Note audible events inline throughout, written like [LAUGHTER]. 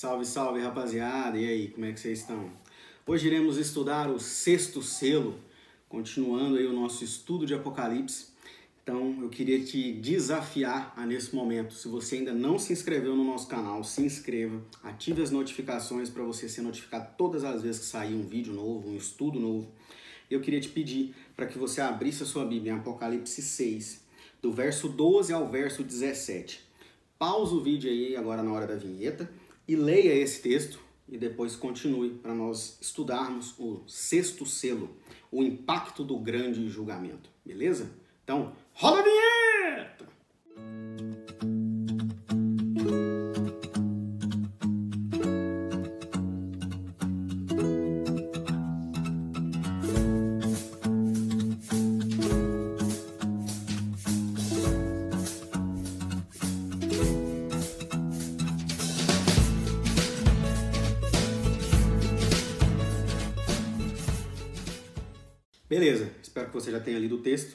Salve, salve rapaziada! E aí, como é que vocês estão? Hoje iremos estudar o sexto selo, continuando aí o nosso estudo de Apocalipse. Então eu queria te desafiar a nesse momento. Se você ainda não se inscreveu no nosso canal, se inscreva, ative as notificações para você ser notificado todas as vezes que sair um vídeo novo, um estudo novo. Eu queria te pedir para que você abrisse a sua Bíblia em Apocalipse 6, do verso 12 ao verso 17. Pausa o vídeo aí agora na hora da vinheta e leia esse texto e depois continue para nós estudarmos o sexto selo, o impacto do grande julgamento, beleza? Então, rola a vinheta! Beleza, espero que você já tenha lido o texto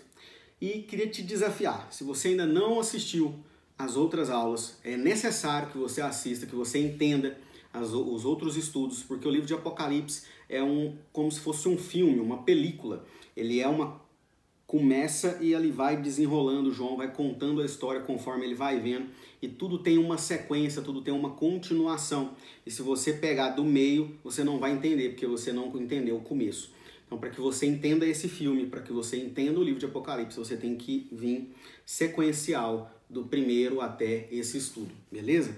e queria te desafiar. Se você ainda não assistiu às outras aulas, é necessário que você assista, que você entenda as, os outros estudos, porque o livro de Apocalipse é um como se fosse um filme, uma película. Ele é uma começa e ele vai desenrolando, João vai contando a história conforme ele vai vendo, e tudo tem uma sequência, tudo tem uma continuação. E se você pegar do meio, você não vai entender, porque você não entendeu o começo. Então, para que você entenda esse filme, para que você entenda o livro de Apocalipse, você tem que vir sequencial do primeiro até esse estudo, beleza?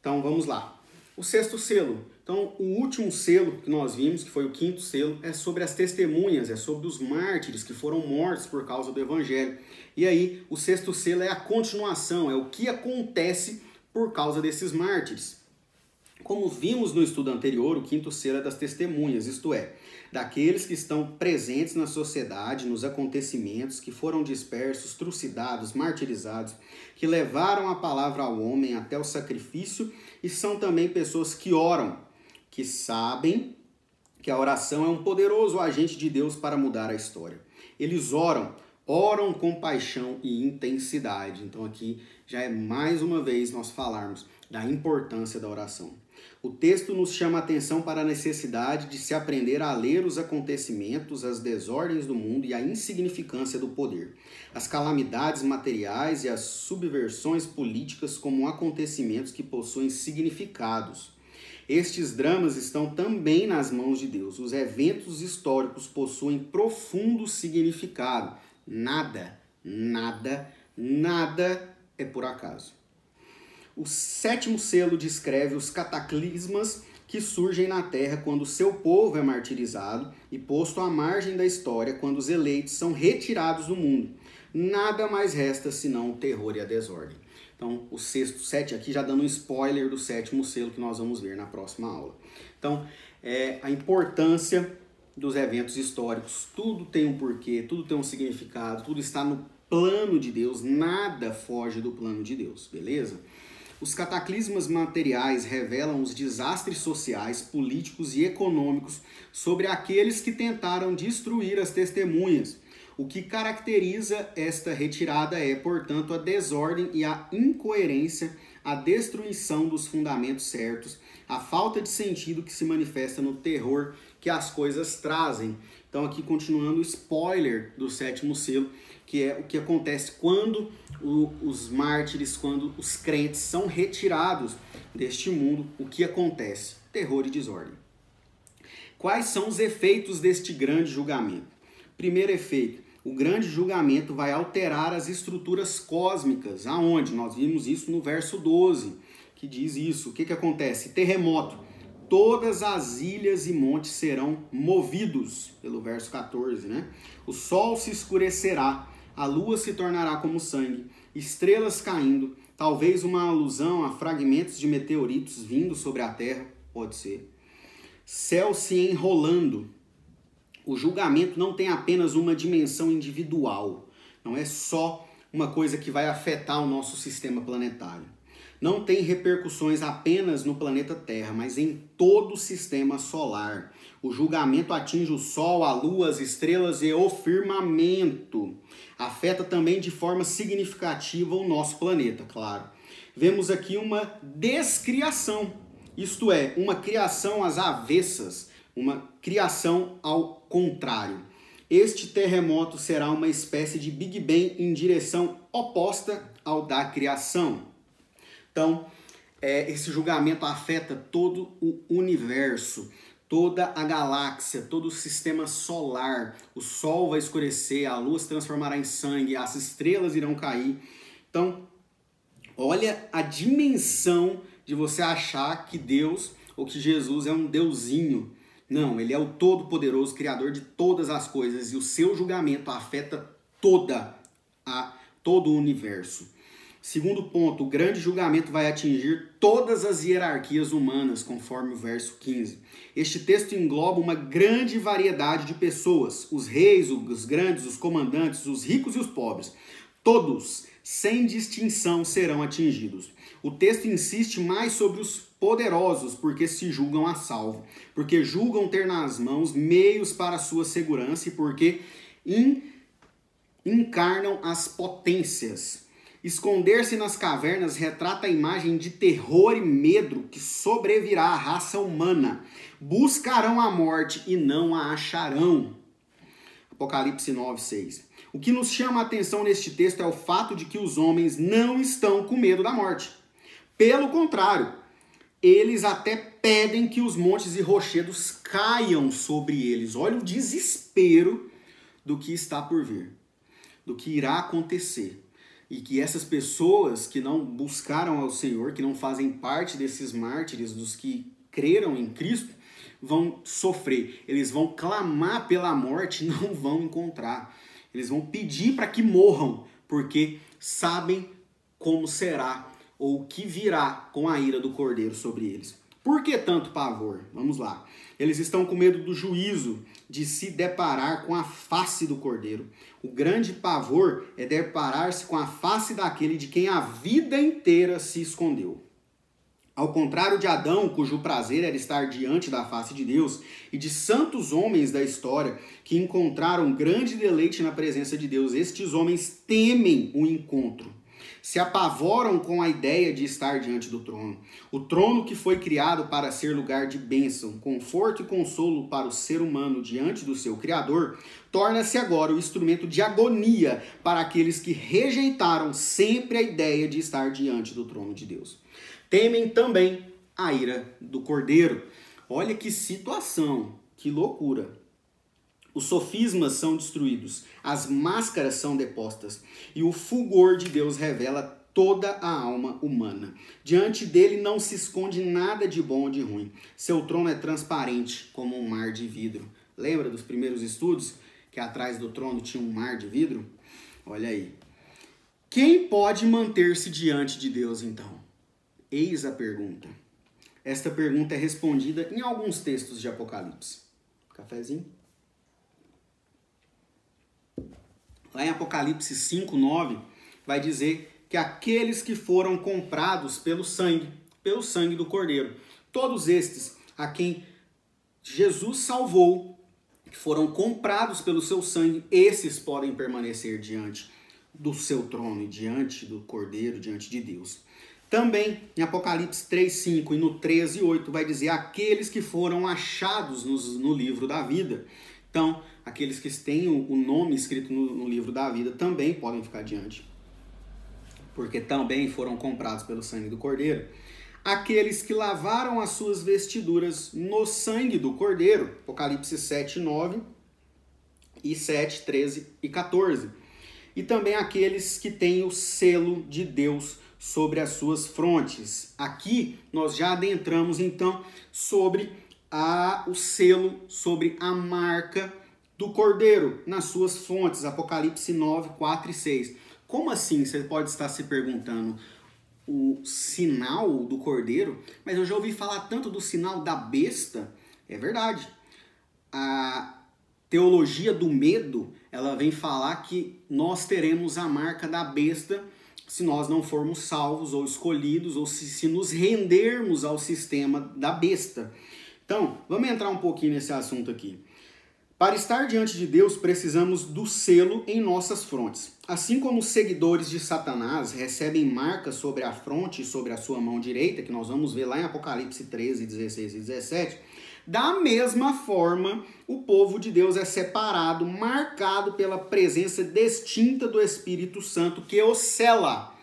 Então, vamos lá. O sexto selo. Então, o último selo que nós vimos, que foi o quinto selo, é sobre as testemunhas, é sobre os mártires que foram mortos por causa do evangelho. E aí, o sexto selo é a continuação, é o que acontece por causa desses mártires. Como vimos no estudo anterior, o quinto selo é das testemunhas, isto é, daqueles que estão presentes na sociedade, nos acontecimentos, que foram dispersos, trucidados, martirizados, que levaram a palavra ao homem até o sacrifício e são também pessoas que oram, que sabem que a oração é um poderoso agente de Deus para mudar a história. Eles oram, oram com paixão e intensidade. Então aqui já é mais uma vez nós falarmos da importância da oração. O texto nos chama a atenção para a necessidade de se aprender a ler os acontecimentos, as desordens do mundo e a insignificância do poder, as calamidades materiais e as subversões políticas como acontecimentos que possuem significados. Estes dramas estão também nas mãos de Deus. Os eventos históricos possuem profundo significado. Nada, nada, nada é por acaso. O sétimo selo descreve os cataclismas que surgem na terra quando seu povo é martirizado e posto à margem da história quando os eleitos são retirados do mundo. Nada mais resta senão o terror e a desordem. Então, o sexto, sete aqui já dando um spoiler do sétimo selo que nós vamos ver na próxima aula. Então, é, a importância dos eventos históricos, tudo tem um porquê, tudo tem um significado, tudo está no plano de Deus, nada foge do plano de Deus, beleza? Os cataclismas materiais revelam os desastres sociais, políticos e econômicos sobre aqueles que tentaram destruir as testemunhas. O que caracteriza esta retirada é, portanto, a desordem e a incoerência, a destruição dos fundamentos certos, a falta de sentido que se manifesta no terror que as coisas trazem. Então, aqui continuando o spoiler do sétimo selo, que é o que acontece quando o, os mártires, quando os crentes são retirados deste mundo, o que acontece? Terror e desordem. Quais são os efeitos deste grande julgamento? Primeiro efeito, o grande julgamento vai alterar as estruturas cósmicas. Aonde? Nós vimos isso no verso 12, que diz isso. O que, que acontece? Terremoto. Todas as ilhas e montes serão movidos, pelo verso 14, né? O sol se escurecerá a lua se tornará como sangue, estrelas caindo, talvez uma alusão a fragmentos de meteoritos vindo sobre a terra, pode ser. Céu se enrolando. O julgamento não tem apenas uma dimensão individual, não é só uma coisa que vai afetar o nosso sistema planetário não tem repercussões apenas no planeta Terra, mas em todo o sistema solar. O julgamento atinge o Sol, a Lua, as estrelas e o firmamento. Afeta também de forma significativa o nosso planeta, claro. Vemos aqui uma descriação isto é, uma criação às avessas, uma criação ao contrário. Este terremoto será uma espécie de Big Bang em direção oposta ao da criação. Então, é, esse julgamento afeta todo o universo, toda a galáxia, todo o sistema solar. O Sol vai escurecer, a lua se transformará em sangue, as estrelas irão cair. Então, olha a dimensão de você achar que Deus ou que Jesus é um deusinho. Não, ele é o todo-poderoso, criador de todas as coisas e o seu julgamento afeta toda a todo o universo. Segundo ponto, o grande julgamento vai atingir todas as hierarquias humanas, conforme o verso 15. Este texto engloba uma grande variedade de pessoas: os reis, os grandes, os comandantes, os ricos e os pobres. Todos, sem distinção, serão atingidos. O texto insiste mais sobre os poderosos, porque se julgam a salvo, porque julgam ter nas mãos meios para sua segurança e porque in, encarnam as potências. Esconder-se nas cavernas retrata a imagem de terror e medo que sobrevirá à raça humana. Buscarão a morte e não a acharão. Apocalipse 9, 6. O que nos chama a atenção neste texto é o fato de que os homens não estão com medo da morte. Pelo contrário, eles até pedem que os montes e rochedos caiam sobre eles. Olha o desespero do que está por vir, do que irá acontecer e que essas pessoas que não buscaram ao Senhor, que não fazem parte desses mártires, dos que creram em Cristo, vão sofrer. Eles vão clamar pela morte, [LAUGHS] não vão encontrar. Eles vão pedir para que morram, porque sabem como será ou o que virá com a ira do cordeiro sobre eles. Por que tanto pavor? Vamos lá. Eles estão com medo do juízo, de se deparar com a face do cordeiro. O grande pavor é deparar-se com a face daquele de quem a vida inteira se escondeu. Ao contrário de Adão, cujo prazer era estar diante da face de Deus, e de santos homens da história que encontraram grande deleite na presença de Deus, estes homens temem o encontro se apavoram com a ideia de estar diante do trono. O trono que foi criado para ser lugar de bênção, conforto e consolo para o ser humano diante do seu Criador, torna-se agora o instrumento de agonia para aqueles que rejeitaram sempre a ideia de estar diante do trono de Deus. Temem também a ira do Cordeiro. Olha que situação, que loucura. Os sofismas são destruídos, as máscaras são depostas, e o fulgor de Deus revela toda a alma humana. Diante dele não se esconde nada de bom ou de ruim. Seu trono é transparente como um mar de vidro. Lembra dos primeiros estudos que atrás do trono tinha um mar de vidro? Olha aí. Quem pode manter-se diante de Deus então? Eis a pergunta. Esta pergunta é respondida em alguns textos de Apocalipse. Cafezinho? Lá em Apocalipse 5, 9, vai dizer que aqueles que foram comprados pelo sangue, pelo sangue do Cordeiro, todos estes a quem Jesus salvou, que foram comprados pelo seu sangue, esses podem permanecer diante do seu trono, diante do Cordeiro, diante de Deus. Também em Apocalipse 3, 5 e no 13, 8 vai dizer aqueles que foram achados no, no livro da vida. Então, aqueles que têm o nome escrito no, no livro da vida também podem ficar diante, porque também foram comprados pelo sangue do Cordeiro. Aqueles que lavaram as suas vestiduras no sangue do Cordeiro, Apocalipse 7, 9 e 7, 13 e 14. E também aqueles que têm o selo de Deus sobre as suas frontes. Aqui nós já adentramos então sobre a, o selo, sobre a marca do cordeiro nas suas fontes, Apocalipse 9, 4 e 6. Como assim? Você pode estar se perguntando. O sinal do cordeiro, mas eu já ouvi falar tanto do sinal da besta. É verdade. A teologia do medo, ela vem falar que nós teremos a marca da besta se nós não formos salvos ou escolhidos ou se, se nos rendermos ao sistema da besta. Então, vamos entrar um pouquinho nesse assunto aqui. Para estar diante de Deus, precisamos do selo em nossas frontes. Assim como os seguidores de Satanás recebem marcas sobre a fronte e sobre a sua mão direita, que nós vamos ver lá em Apocalipse 13, 16 e 17, da mesma forma, o povo de Deus é separado, marcado pela presença distinta do Espírito Santo que o sela.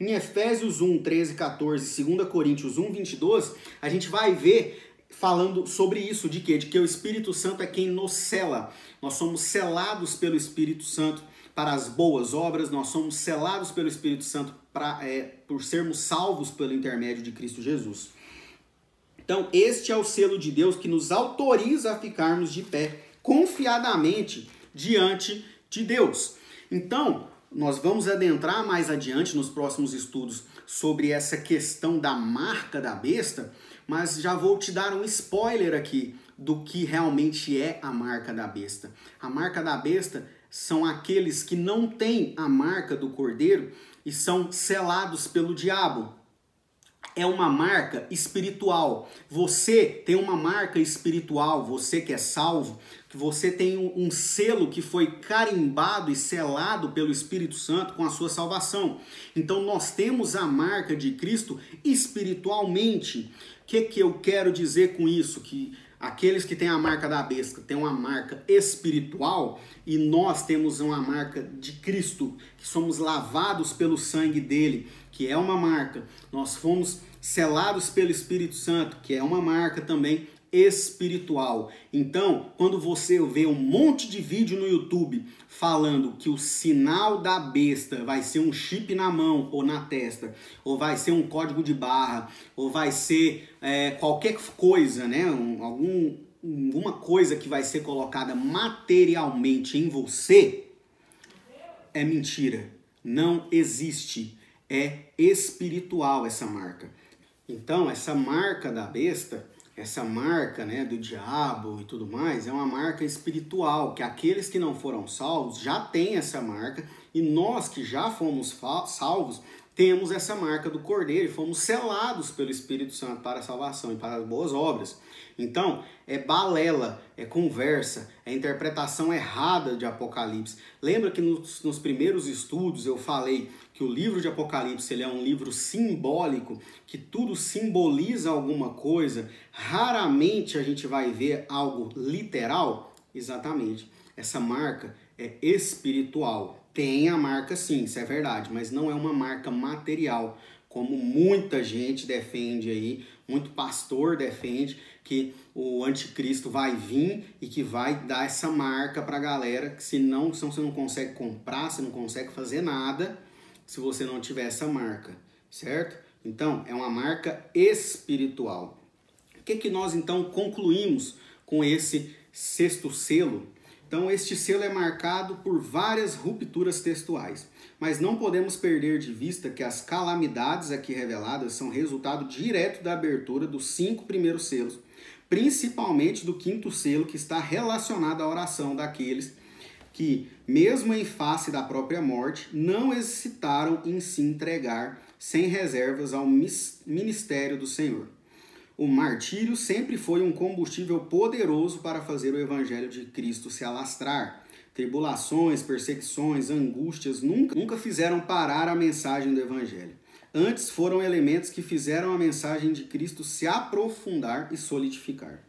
Em Efésios 1, 13, 14, 2 Coríntios 1, 22, a gente vai ver falando sobre isso, de quê? De que o Espírito Santo é quem nos cela. Nós somos selados pelo Espírito Santo para as boas obras, nós somos selados pelo Espírito Santo para, é, por sermos salvos pelo intermédio de Cristo Jesus. Então, este é o selo de Deus que nos autoriza a ficarmos de pé confiadamente diante de Deus. Então, nós vamos adentrar mais adiante nos próximos estudos sobre essa questão da marca da besta, mas já vou te dar um spoiler aqui do que realmente é a marca da besta. A marca da besta são aqueles que não têm a marca do cordeiro e são selados pelo diabo. É uma marca espiritual. Você tem uma marca espiritual, você que é salvo, que você tem um, um, selo que foi carimbado e selado pelo Espírito Santo com a sua salvação. Então nós temos a marca de Cristo espiritualmente. Que, que eu quero dizer com isso? Que aqueles que têm a marca da besta têm uma marca espiritual e nós temos uma marca de Cristo, que somos lavados pelo sangue dele, que é uma marca. Nós fomos selados pelo Espírito Santo, que é uma marca também espiritual. Então, quando você vê um monte de vídeo no YouTube falando que o sinal da besta vai ser um chip na mão ou na testa, ou vai ser um código de barra, ou vai ser é, qualquer coisa, né? Um, algum, alguma coisa que vai ser colocada materialmente em você, é mentira. Não existe. É espiritual essa marca. Então, essa marca da besta essa marca né, do diabo e tudo mais é uma marca espiritual, que aqueles que não foram salvos já têm essa marca e nós que já fomos salvos temos essa marca do Cordeiro e fomos selados pelo Espírito Santo para a salvação e para as boas obras. Então, é balela, é conversa, é interpretação errada de Apocalipse. Lembra que nos, nos primeiros estudos eu falei que o livro de Apocalipse ele é um livro simbólico, que tudo simboliza alguma coisa, raramente a gente vai ver algo literal? Exatamente. Essa marca é espiritual. Tem a marca sim, isso é verdade, mas não é uma marca material, como muita gente defende aí, muito pastor defende que o anticristo vai vir e que vai dar essa marca para a galera, que senão, senão você não consegue comprar, você não consegue fazer nada se você não tiver essa marca, certo? Então, é uma marca espiritual. O que, que nós então concluímos com esse sexto selo? Então, este selo é marcado por várias rupturas textuais, mas não podemos perder de vista que as calamidades aqui reveladas são resultado direto da abertura dos cinco primeiros selos, principalmente do quinto selo, que está relacionado à oração daqueles que, mesmo em face da própria morte, não hesitaram em se entregar sem reservas ao ministério do Senhor. O martírio sempre foi um combustível poderoso para fazer o evangelho de Cristo se alastrar. Tribulações, perseguições, angústias nunca, nunca fizeram parar a mensagem do evangelho. Antes foram elementos que fizeram a mensagem de Cristo se aprofundar e solidificar.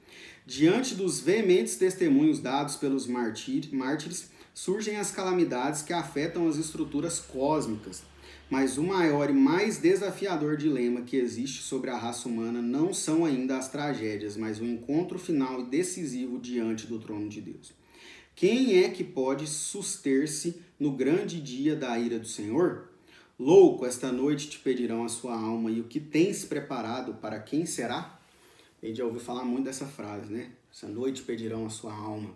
Diante dos veementes testemunhos dados pelos mártires, surgem as calamidades que afetam as estruturas cósmicas. Mas o maior e mais desafiador dilema que existe sobre a raça humana não são ainda as tragédias, mas o encontro final e decisivo diante do trono de Deus. Quem é que pode suster-se no grande dia da ira do Senhor? Louco, esta noite te pedirão a sua alma, e o que tens preparado para quem será? A gente já ouviu falar muito dessa frase, né? Essa noite pedirão a sua alma.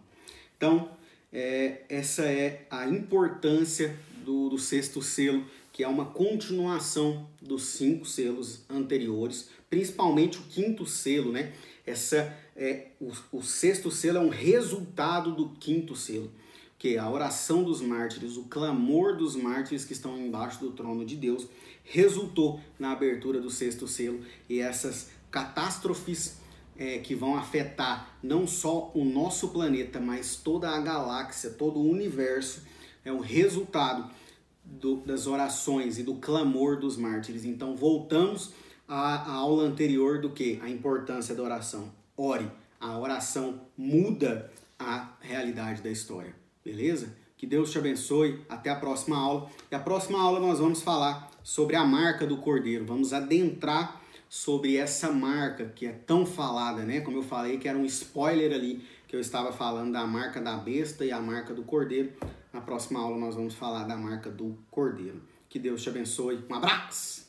Então, é, essa é a importância do, do sexto selo, que é uma continuação dos cinco selos anteriores, principalmente o quinto selo, né? Essa é o, o sexto selo é um resultado do quinto selo, que é a oração dos mártires, o clamor dos mártires que estão embaixo do trono de Deus, resultou na abertura do sexto selo e essas catástrofes é, que vão afetar não só o nosso planeta, mas toda a galáxia, todo o universo, é o resultado do, das orações e do clamor dos mártires. Então voltamos à, à aula anterior do que? A importância da oração. Ore. A oração muda a realidade da história. Beleza? Que Deus te abençoe. Até a próxima aula. E a próxima aula nós vamos falar sobre a marca do cordeiro. Vamos adentrar sobre essa marca que é tão falada, né? Como eu falei, que era um spoiler ali que eu estava falando da marca da besta e a marca do cordeiro. Na próxima aula nós vamos falar da marca do cordeiro. Que Deus te abençoe. Um abraço!